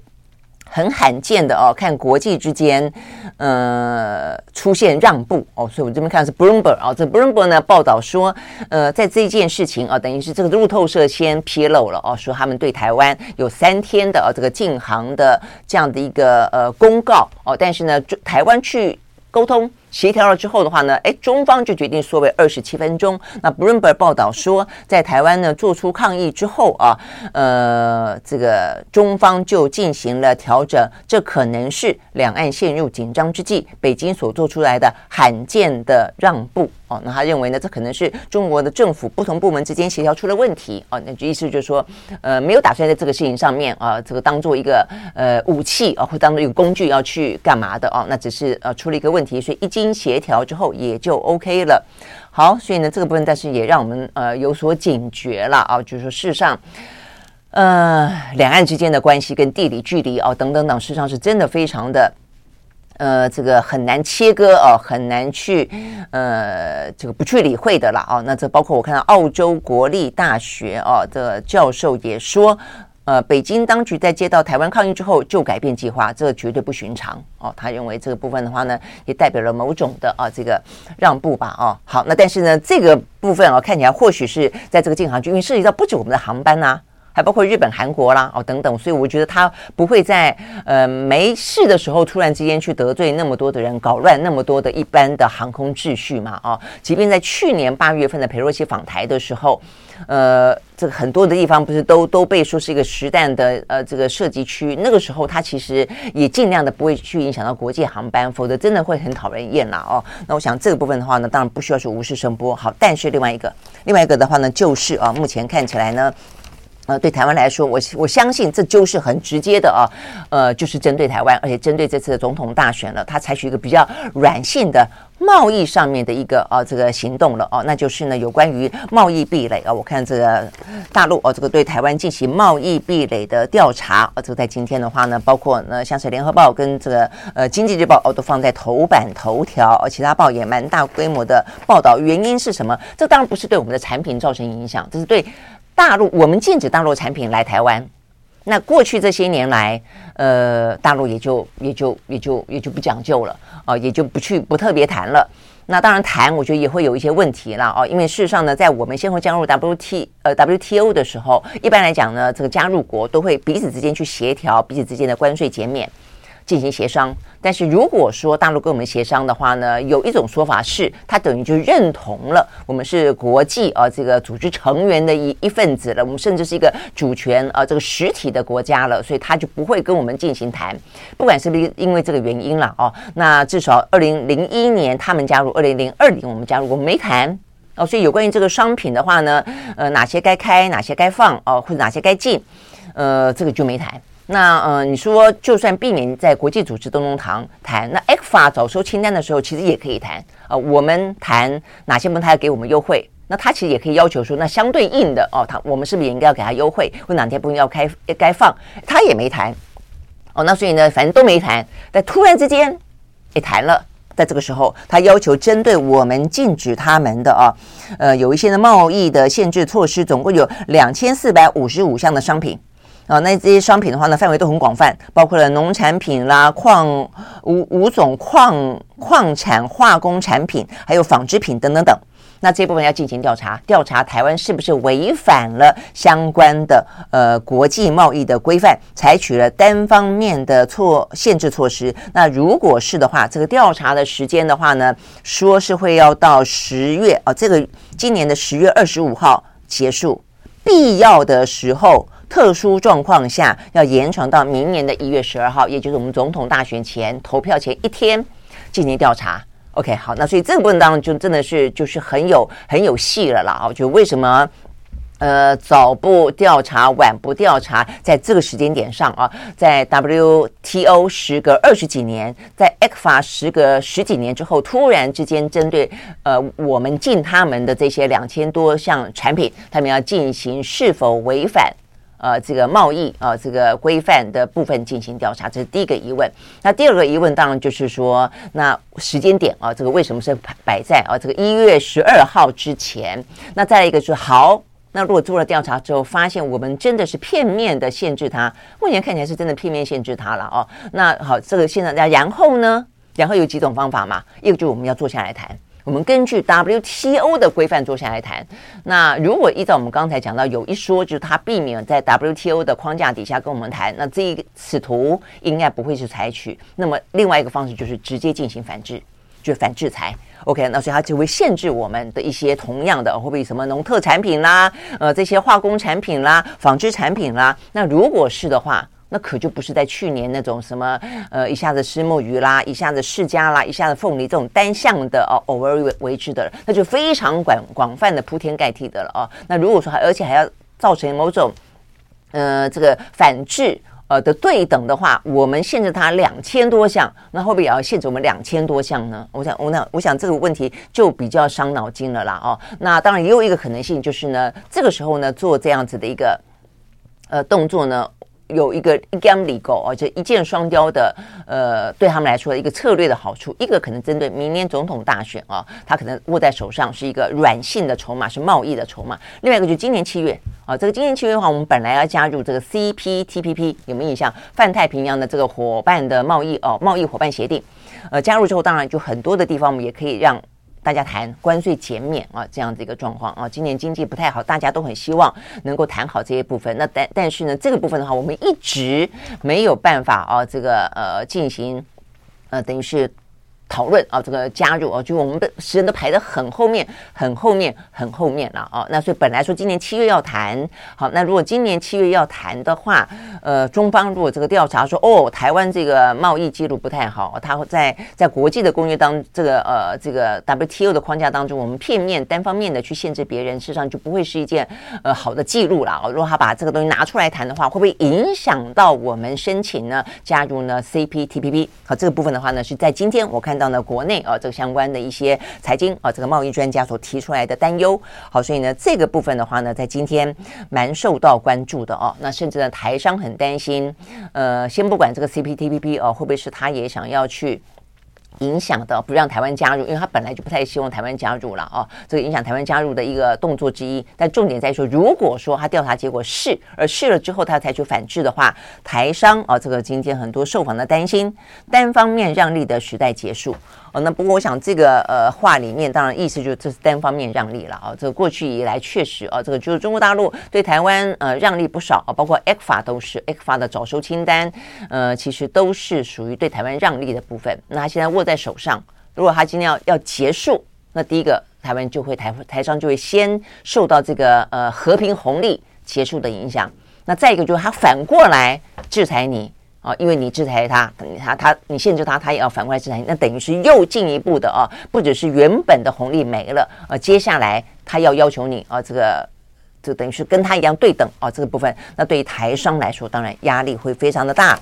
很罕见的哦，看国际之间，呃，出现让步哦，所以我这边看的是 Bloomberg 啊，这 Bloomberg 呢报道说，呃，在这件事情啊，等于是这个路透社先披露了哦，说他们对台湾有三天的哦这个禁航的这样的一个呃公告哦，但是呢，台湾去沟通。协调了之后的话呢，哎，中方就决定缩为二十七分钟。那 Bloomberg 报道说，在台湾呢做出抗议之后啊，呃，这个中方就进行了调整。这可能是两岸陷入紧张之际，北京所做出来的罕见的让步。哦，那他认为呢，这可能是中国的政府不同部门之间协调出了问题。哦，那意思就是说，呃，没有打算在这个事情上面啊，这个当做一个呃武器啊，或当做一个工具要去干嘛的哦，那只是呃出了一个问题，所以一经协调之后也就 OK 了。好，所以呢，这个部分但是也让我们呃有所警觉了啊，就是说事实上，呃，两岸之间的关系跟地理距离啊等等等，事实上是真的非常的。呃，这个很难切割哦，很难去呃，这个不去理会的了哦。那这包括我看到澳洲国立大学哦的教授也说，呃，北京当局在接到台湾抗议之后就改变计划，这绝对不寻常哦。他认为这个部分的话呢，也代表了某种的啊这个让步吧哦。好，那但是呢，这个部分啊，看起来或许是在这个禁航区，因为涉及到不止我们的航班呐、还包括日本、韩国啦，哦等等，所以我觉得他不会在呃没事的时候突然之间去得罪那么多的人，搞乱那么多的一般的航空秩序嘛，哦，即便在去年八月份的裴洛西访台的时候，呃，这个很多的地方不是都都被说是一个实弹的呃这个射击区，那个时候他其实也尽量的不会去影响到国际航班，否则真的会很讨人厌啦，哦。那我想这个部分的话呢，当然不需要去无视声波，好，但是另外一个另外一个的话呢，就是啊，目前看起来呢。呃，对台湾来说，我我相信这就是很直接的啊，呃，就是针对台湾，而且针对这次的总统大选了，他采取一个比较软性的贸易上面的一个啊这个行动了哦，那就是呢有关于贸易壁垒啊，我看这个大陆哦，这个对台湾进行贸易壁垒的调查，啊，这个在今天的话呢，包括呢像是联合报跟这个呃经济日报哦都放在头版头条，而其他报也蛮大规模的报道，原因是什么？这当然不是对我们的产品造成影响，这是对。大陆，我们禁止大陆产品来台湾。那过去这些年来，呃，大陆也就也就也就也就不讲究了啊，也就不去不特别谈了。那当然谈，我觉得也会有一些问题了啊，因为事实上呢，在我们先后加入 WT 呃 WTO 的时候，一般来讲呢，这个加入国都会彼此之间去协调彼此之间的关税减免。进行协商，但是如果说大陆跟我们协商的话呢，有一种说法是，他等于就认同了我们是国际啊这个组织成员的一一份子了，我们甚至是一个主权啊这个实体的国家了，所以他就不会跟我们进行谈，不管是不是因为这个原因了哦。那至少二零零一年他们加入，二零零二年我们加入，我们没谈哦。所以有关于这个商品的话呢，呃，哪些该开，哪些该放哦，或者哪些该进，呃，这个就没谈。那呃，你说就算避免在国际组织当中谈谈，那 ECFA 早收清单的时候，其实也可以谈啊、呃。我们谈哪些门他要给我们优惠，那他其实也可以要求说，那相对应的哦，他我们是不是也应该要给他优惠？或哪天不要开该放，他也没谈哦。那所以呢，反正都没谈。但突然之间也谈了，在这个时候，他要求针对我们禁止他们的啊，呃，有一些的贸易的限制措施，总共有两千四百五十五项的商品。啊，那这些商品的话呢，范围都很广泛，包括了农产品啦、矿五五种矿矿产化工产品，还有纺织品等等等。那这部分要进行调查，调查台湾是不是违反了相关的呃国际贸易的规范，采取了单方面的措限制措施。那如果是的话，这个调查的时间的话呢，说是会要到十月啊，这个今年的十月二十五号结束，必要的时候。特殊状况下，要延长到明年的一月十二号，也就是我们总统大选前投票前一天进行调查。OK，好，那所以这个部分当中就真的是就是很有很有戏了啦啊！就为什么呃早不调查晚不调查，在这个时间点上啊，在 WTO 时隔二十几年，在 ECFA 时隔十几年之后，突然之间针对呃我们禁他们的这些两千多项产品，他们要进行是否违反？呃，这个贸易啊、呃，这个规范的部分进行调查，这是第一个疑问。那第二个疑问当然就是说，那时间点啊，这个为什么是摆在啊这个一月十二号之前？那再一个就是好，那如果做了调查之后，发现我们真的是片面的限制它，目前看起来是真的片面限制它了哦。那好，这个现在然后呢？然后有几种方法嘛？一个就是我们要坐下来谈。我们根据 WTO 的规范坐下来谈。那如果依照我们刚才讲到，有一说就是他避免在 WTO 的框架底下跟我们谈，那这一此图应该不会是采取。那么另外一个方式就是直接进行反制，就反制裁。OK，那所以它就会限制我们的一些同样的会不会什么农特产品啦，呃这些化工产品啦、纺织产品啦。那如果是的话。那可就不是在去年那种什么，呃，一下子石墨鱼啦，一下子释迦啦，一下子凤梨这种单向的哦，偶尔为为之的，那就非常广广泛的铺天盖地的了哦。那如果说还而且还要造成某种，呃，这个反制呃的对等的话，我们限制它两千多项，那会不会也要限制我们两千多项呢？我想，我想，我想这个问题就比较伤脑筋了啦哦。那当然也有一个可能性，就是呢，这个时候呢做这样子的一个呃动作呢。有一个一竿子钩啊，就一箭双雕的，呃，对他们来说一个策略的好处。一个可能针对明年总统大选啊，他可能握在手上是一个软性的筹码，是贸易的筹码。另外一个就是今年七月啊，这个今年七月的话，我们本来要加入这个 CPTPP，有没有印象？泛太平洋的这个伙伴的贸易哦，贸易伙伴协定。呃，加入之后，当然就很多的地方我们也可以让。大家谈关税减免啊，这样的一个状况啊，今年经济不太好，大家都很希望能够谈好这些部分。那但但是呢，这个部分的话，我们一直没有办法啊，这个呃进行呃，等于是。讨论啊，这个加入啊，就我们的时间都排得很后面，很后面，很后面了啊。那所以本来说今年七月要谈，好，那如果今年七月要谈的话，呃，中方如果这个调查说，哦，台湾这个贸易记录不太好，它在在国际的公约当这个呃这个 WTO 的框架当中，我们片面单方面的去限制别人，事实上就不会是一件呃好的记录了啊。如果他把这个东西拿出来谈的话，会不会影响到我们申请呢加入呢 CPTPP？好，这个部分的话呢，是在今天我看。到呢，国内啊，这个相关的一些财经啊，这个贸易专家所提出来的担忧，好，所以呢，这个部分的话呢，在今天蛮受到关注的哦。那甚至呢，台商很担心，呃，先不管这个 CPTPP 哦，会不会是他也想要去。影响的不让台湾加入，因为他本来就不太希望台湾加入了啊，这个影响台湾加入的一个动作之一。但重点在于说，如果说他调查结果是，而是了之后他采取反制的话，台商啊，这个今天很多受访的担心，单方面让利的时代结束。哦，那不过我想这个呃话里面当然意思就是这是单方面让利了啊。这个过去以来确实啊，这个就是中国大陆对台湾呃让利不少啊，包括 ECFA 都是 ECFA 的早收清单，呃，其实都是属于对台湾让利的部分。那他现在握在手上，如果他今天要要结束，那第一个台湾就会台台商就会先受到这个呃和平红利结束的影响。那再一个就是他反过来制裁你。啊，因为你制裁他，等于他他你限制他，他也要反过来制裁你，那等于是又进一步的啊，不只是原本的红利没了，呃，接下来他要要求你啊，这个就等于是跟他一样对等啊，这个部分，那对于台商来说，当然压力会非常的大。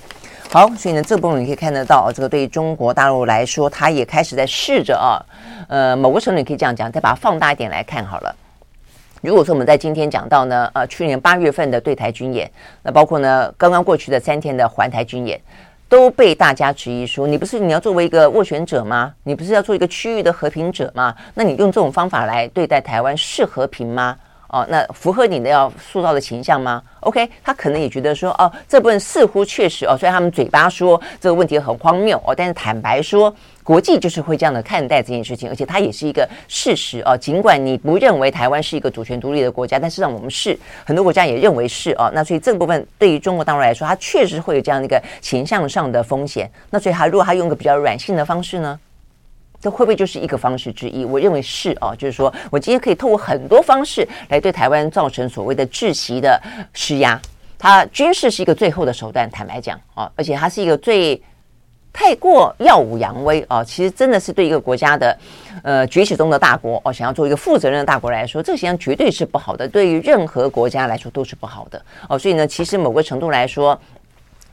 好，所以呢，这部分你可以看得到，这个对于中国大陆来说，他也开始在试着啊，呃，某个程度你可以这样讲，再把它放大一点来看好了。如果说我们在今天讲到呢，呃，去年八月份的对台军演，那包括呢刚刚过去的三天的环台军演，都被大家质疑说，你不是你要作为一个斡旋者吗？你不是要做一个区域的和平者吗？那你用这种方法来对待台湾是和平吗？哦，那符合你的要塑造的形象吗？OK，他可能也觉得说，哦，这部分似乎确实哦，虽然他们嘴巴说这个问题很荒谬哦，但是坦白说，国际就是会这样的看待这件事情，而且它也是一个事实哦。尽管你不认为台湾是一个主权独立的国家，但是让我们是，很多国家也认为是哦。那所以这部分对于中国大陆来说，它确实会有这样的一个形象上的风险。那所以他如果他用个比较软性的方式呢？这会不会就是一个方式之一？我认为是啊，就是说我今天可以透过很多方式来对台湾造成所谓的窒息的施压。它军事是一个最后的手段，坦白讲啊，而且它是一个最太过耀武扬威啊。其实真的是对一个国家的呃崛起中的大国哦，想要做一个负责任的大国来说，这个形象绝对是不好的，对于任何国家来说都是不好的哦。所以呢，其实某个程度来说。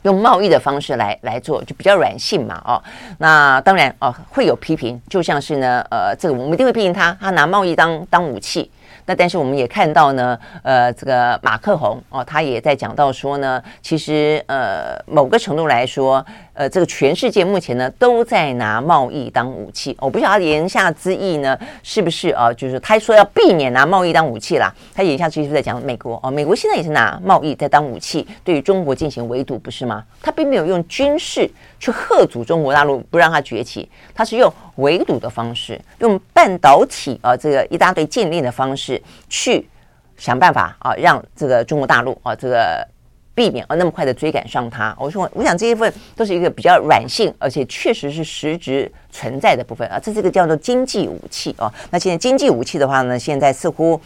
用贸易的方式来来做，就比较软性嘛，哦，那当然哦，会有批评，就像是呢，呃，这个我们一定会批评他，他拿贸易当当武器。那但是我们也看到呢，呃，这个马克宏哦，他也在讲到说呢，其实呃，某个程度来说，呃，这个全世界目前呢都在拿贸易当武器。我不晓得言下之意呢是不是啊？就是他说要避免拿贸易当武器啦。他言下之意是在讲美国哦，美国现在也是拿贸易在当武器，对于中国进行围堵，不是吗？他并没有用军事去吓阻中国大陆，不让他崛起，他是用围堵的方式，用半导体啊这个一大堆禁令的方式。去想办法啊，让这个中国大陆啊，这个避免啊那么快的追赶上它。我说，我想这一份都是一个比较软性，而且确实是实质存在的部分啊。这是一个叫做经济武器啊。那现在经济武器的话呢，现在似乎。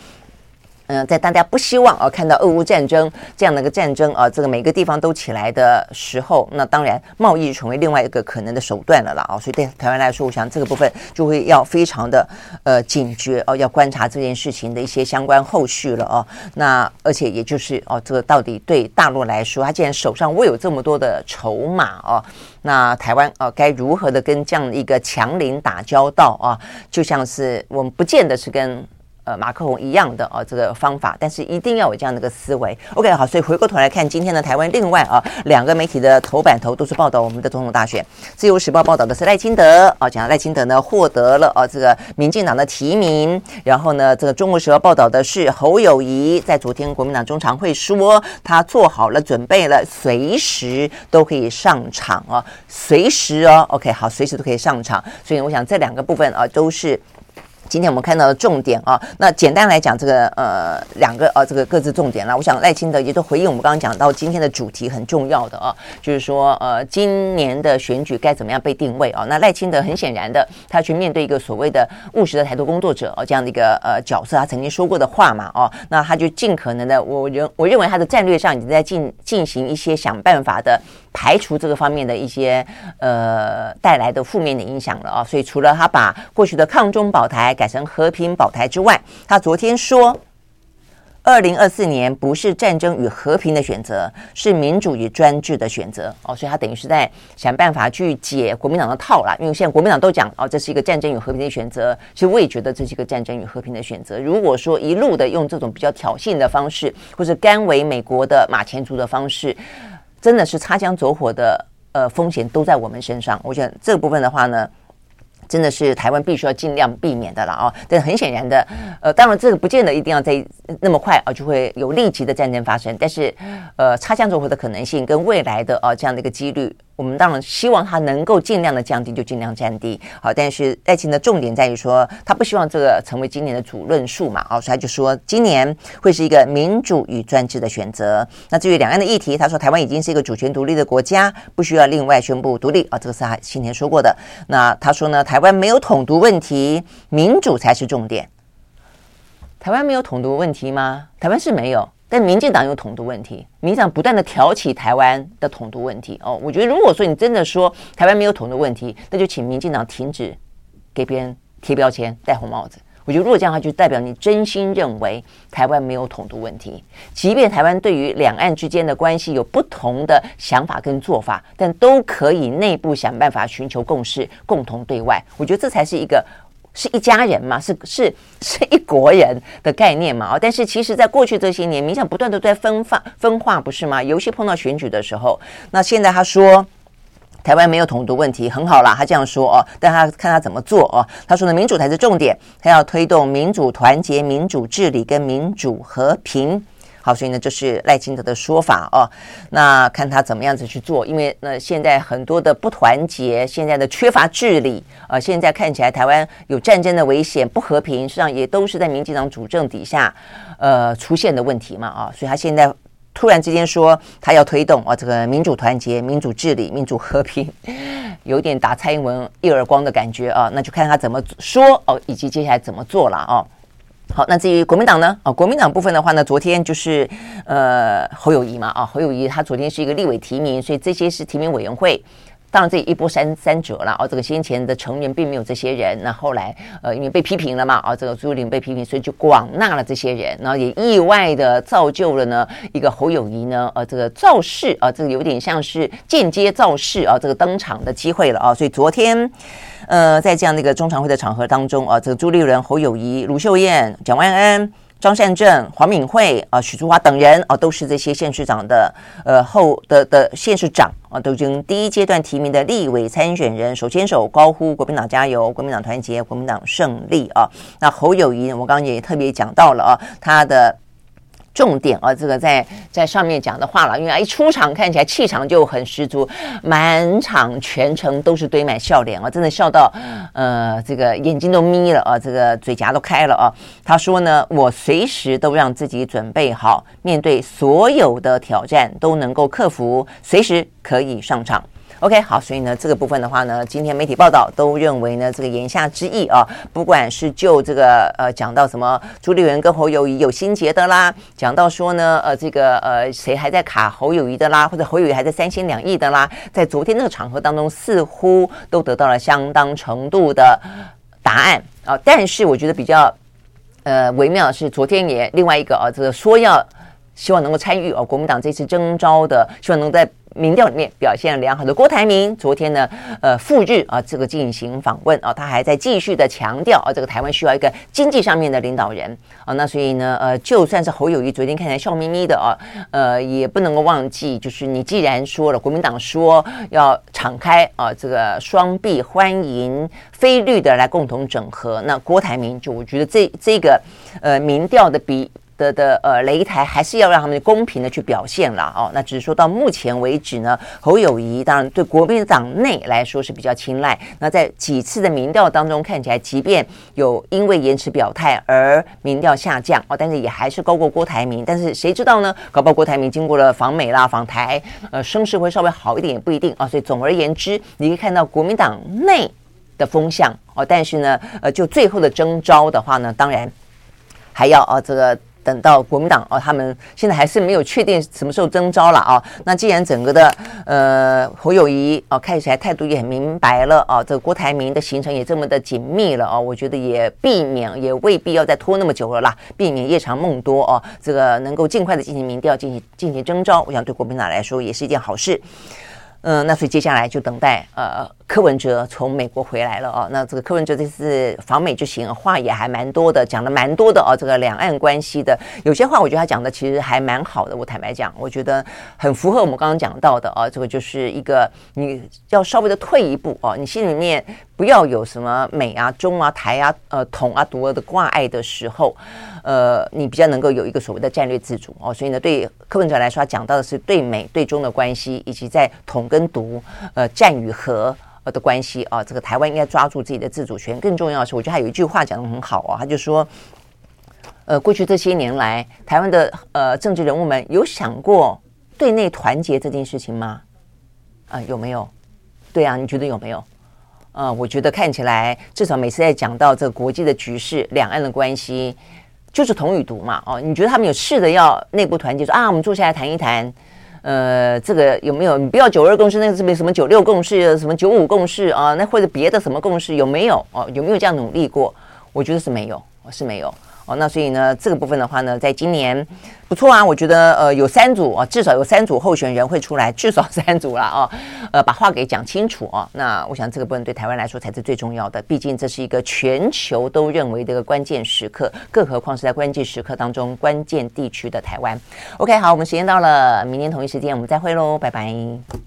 嗯，在大家不希望啊看到俄乌战争这样的一个战争啊，这个每个地方都起来的时候，那当然贸易成为另外一个可能的手段了啦啊。所以对台湾来说，我想这个部分就会要非常的呃警觉哦，要观察这件事情的一些相关后续了哦。那而且也就是哦，这个到底对大陆来说，他既然手上握有这么多的筹码哦，那台湾哦该如何的跟这样的一个强邻打交道啊？就像是我们不见得是跟。呃马克宏一样的啊这个方法，但是一定要有这样的一个思维。OK，好，所以回过头来看今天的台湾，另外啊两个媒体的头版头都是报道我们的总统大选。自由时报报道的是赖清德啊，讲赖清德呢获得了啊这个民进党的提名，然后呢这个中国时报报道的是侯友谊在昨天国民党中常会说他做好了准备了，随时都可以上场啊，随时哦，OK，好，随时都可以上场。所以我想这两个部分啊都是。今天我们看到的重点啊，那简单来讲，这个呃两个呃这个各自重点啦。我想赖清德也都回应我们刚刚讲到今天的主题很重要的啊，就是说呃今年的选举该怎么样被定位啊？那赖清德很显然的，他去面对一个所谓的务实的台独工作者啊这样的一个呃角色，他曾经说过的话嘛哦，那他就尽可能的，我认我认为他的战略上已经在进进行一些想办法的。排除这个方面的一些呃带来的负面的影响了啊，所以除了他把过去的抗中保台改成和平保台之外，他昨天说，二零二四年不是战争与和平的选择，是民主与专制的选择哦，所以他等于是在想办法去解国民党的套啦，因为现在国民党都讲哦，这是一个战争与和平的选择，其实我也觉得这是一个战争与和平的选择。如果说一路的用这种比较挑衅的方式，或是甘为美国的马前卒的方式。真的是擦枪走火的，呃，风险都在我们身上。我觉得这部分的话呢，真的是台湾必须要尽量避免的了啊。但很显然的，呃，当然这个不见得一定要在那么快啊就会有立即的战争发生。但是，呃，擦枪走火的可能性跟未来的啊这样的一个几率。我们当然希望他能够尽量的降低，就尽量降低。好，但是赖清德的重点在于说，他不希望这个成为今年的主论述嘛。哦，所以他就说，今年会是一个民主与专制的选择。那至于两岸的议题，他说台湾已经是一个主权独立的国家，不需要另外宣布独立。啊，这个是他先前说过的。那他说呢，台湾没有统独问题，民主才是重点。台湾没有统独问题吗？台湾是没有。但民进党有统独问题，民进党不断的挑起台湾的统独问题哦。我觉得，如果说你真的说台湾没有统独问题，那就请民进党停止给别人贴标签、戴红帽子。我觉得，如果这样的话，就代表你真心认为台湾没有统独问题。即便台湾对于两岸之间的关系有不同的想法跟做法，但都可以内部想办法寻求共识，共同对外。我觉得这才是一个。是一家人嘛，是是是一国人的概念嘛，哦，但是其实，在过去这些年，民进党不断的在分化分化，不是吗？尤其碰到选举的时候，那现在他说台湾没有统独问题，很好啦，他这样说哦，但他看他怎么做哦。他说呢，民主才是重点，他要推动民主团结、民主治理跟民主和平。好，所以呢，这是赖清德的说法哦。那看他怎么样子去做，因为那，现在很多的不团结，现在的缺乏治理啊、呃，现在看起来台湾有战争的危险，不和平，实际上也都是在民进党主政底下呃出现的问题嘛啊。所以他现在突然之间说他要推动啊这个民主团结、民主治理、民主和平，有点打蔡英文一耳光的感觉啊。那就看他怎么说哦，以及接下来怎么做了啊。好，那至于国民党呢？啊，国民党部分的话呢，昨天就是呃侯友谊嘛，啊侯友谊他昨天是一个立委提名，所以这些是提名委员会。当然这一波三三折了，哦，这个先前的成员并没有这些人，那后来呃因为被批评了嘛，啊这个朱立伦被批评，所以就广纳了这些人，然后也意外的造就了呢一个侯友谊呢，呃这个造势啊，这个有点像是间接造势啊，这个登场的机会了啊，所以昨天。呃，在这样的一个中常会的场合当中啊，这个朱立伦、侯友谊、卢秀燕、蒋万安、张善政、黄敏惠啊、许淑华等人啊，都是这些县市长的呃后的的县市长啊，都已经第一阶段提名的立委参选人，手牵手高呼国民党加油、国民党团结、国民党胜利啊。那侯友谊，我刚刚也特别讲到了啊，他的。重点啊，这个在在上面讲的话了，因为一出场看起来气场就很十足，满场全程都是堆满笑脸啊，真的笑到呃这个眼睛都眯了啊，这个嘴颊都开了啊。他说呢，我随时都让自己准备好，面对所有的挑战都能够克服，随时可以上场。OK，好，所以呢，这个部分的话呢，今天媒体报道都认为呢，这个言下之意啊，不管是就这个呃讲到什么朱立伦跟侯友谊有心结的啦，讲到说呢，呃，这个呃谁还在卡侯友谊的啦，或者侯友谊还在三心两意的啦，在昨天那个场合当中，似乎都得到了相当程度的答案啊。但是我觉得比较呃微妙的是，昨天也另外一个啊，这个说要。希望能够参与哦，国民党这次征召的，希望能在民调里面表现良好的郭台铭，昨天呢，呃，赴日啊，这个进行访问啊，他还在继续的强调啊，这个台湾需要一个经济上面的领导人啊，那所以呢，呃，就算是侯友谊昨天看起来笑眯眯的啊，呃，也不能够忘记，就是你既然说了，国民党说要敞开啊，这个双臂欢迎非绿的来共同整合，那郭台铭就我觉得这这个呃民调的比。的的呃擂台还是要让他们公平的去表现了哦，那只是说到目前为止呢，侯友谊当然对国民党内来说是比较青睐。那在几次的民调当中看起来，即便有因为延迟表态而民调下降哦，但是也还是高过郭台铭。但是谁知道呢？搞不好郭台铭经过了访美啦、访台，呃，声势会稍微好一点也不一定啊、哦。所以总而言之，你可以看到国民党内的风向哦，但是呢，呃，就最后的征召的话呢，当然还要啊、这个。等到国民党哦，他们现在还是没有确定什么时候征召了啊、那既然整个的呃侯友谊哦看起来态度也很明白了啊、哦，这个郭台铭的行程也这么的紧密了哦，我觉得也避免也未必要再拖那么久了啦，避免夜长梦多哦。这个能够尽快的进行民调，进行进行征召，我想对国民党来说也是一件好事。嗯，那所以接下来就等待呃柯文哲从美国回来了哦。那这个柯文哲这次访美之行话也还蛮多的，讲了蛮多的哦。这个两岸关系的有些话，我觉得他讲的其实还蛮好的。我坦白讲，我觉得很符合我们刚刚讲到的哦。这个就是一个你要稍微的退一步哦，你心里面不要有什么美啊、中啊、台啊、呃、统啊、独啊的挂碍的时候。呃，你比较能够有一个所谓的战略自主哦，所以呢，对柯文哲来说，讲到的是对美对中的关系，以及在统跟独、呃战与和的关系啊。这个台湾应该抓住自己的自主权。更重要的是，我觉得他有一句话讲得很好哦，他就说，呃，过去这些年来，台湾的呃政治人物们有想过对内团结这件事情吗？啊、有没有？对啊，你觉得有没有？呃，我觉得看起来，至少每次在讲到这国际的局势、两岸的关系。就是同与独嘛，哦，你觉得他们有试着要内部团结，说啊，我们坐下来谈一谈，呃，这个有没有？你不要九二共识，那个什么什么九六共识，什么九五共识啊？那或者别的什么共识有没有？哦，有没有这样努力过？我觉得是没有，是没有。哦，那所以呢，这个部分的话呢，在今年不错啊，我觉得呃有三组啊，至少有三组候选人会出来，至少三组了啊，呃，把话给讲清楚啊。那我想这个部分对台湾来说才是最重要的，毕竟这是一个全球都认为的一个关键时刻，更何况是在关键时刻当中关键地区的台湾。OK，好，我们时间到了，明天同一时间我们再会喽，拜拜。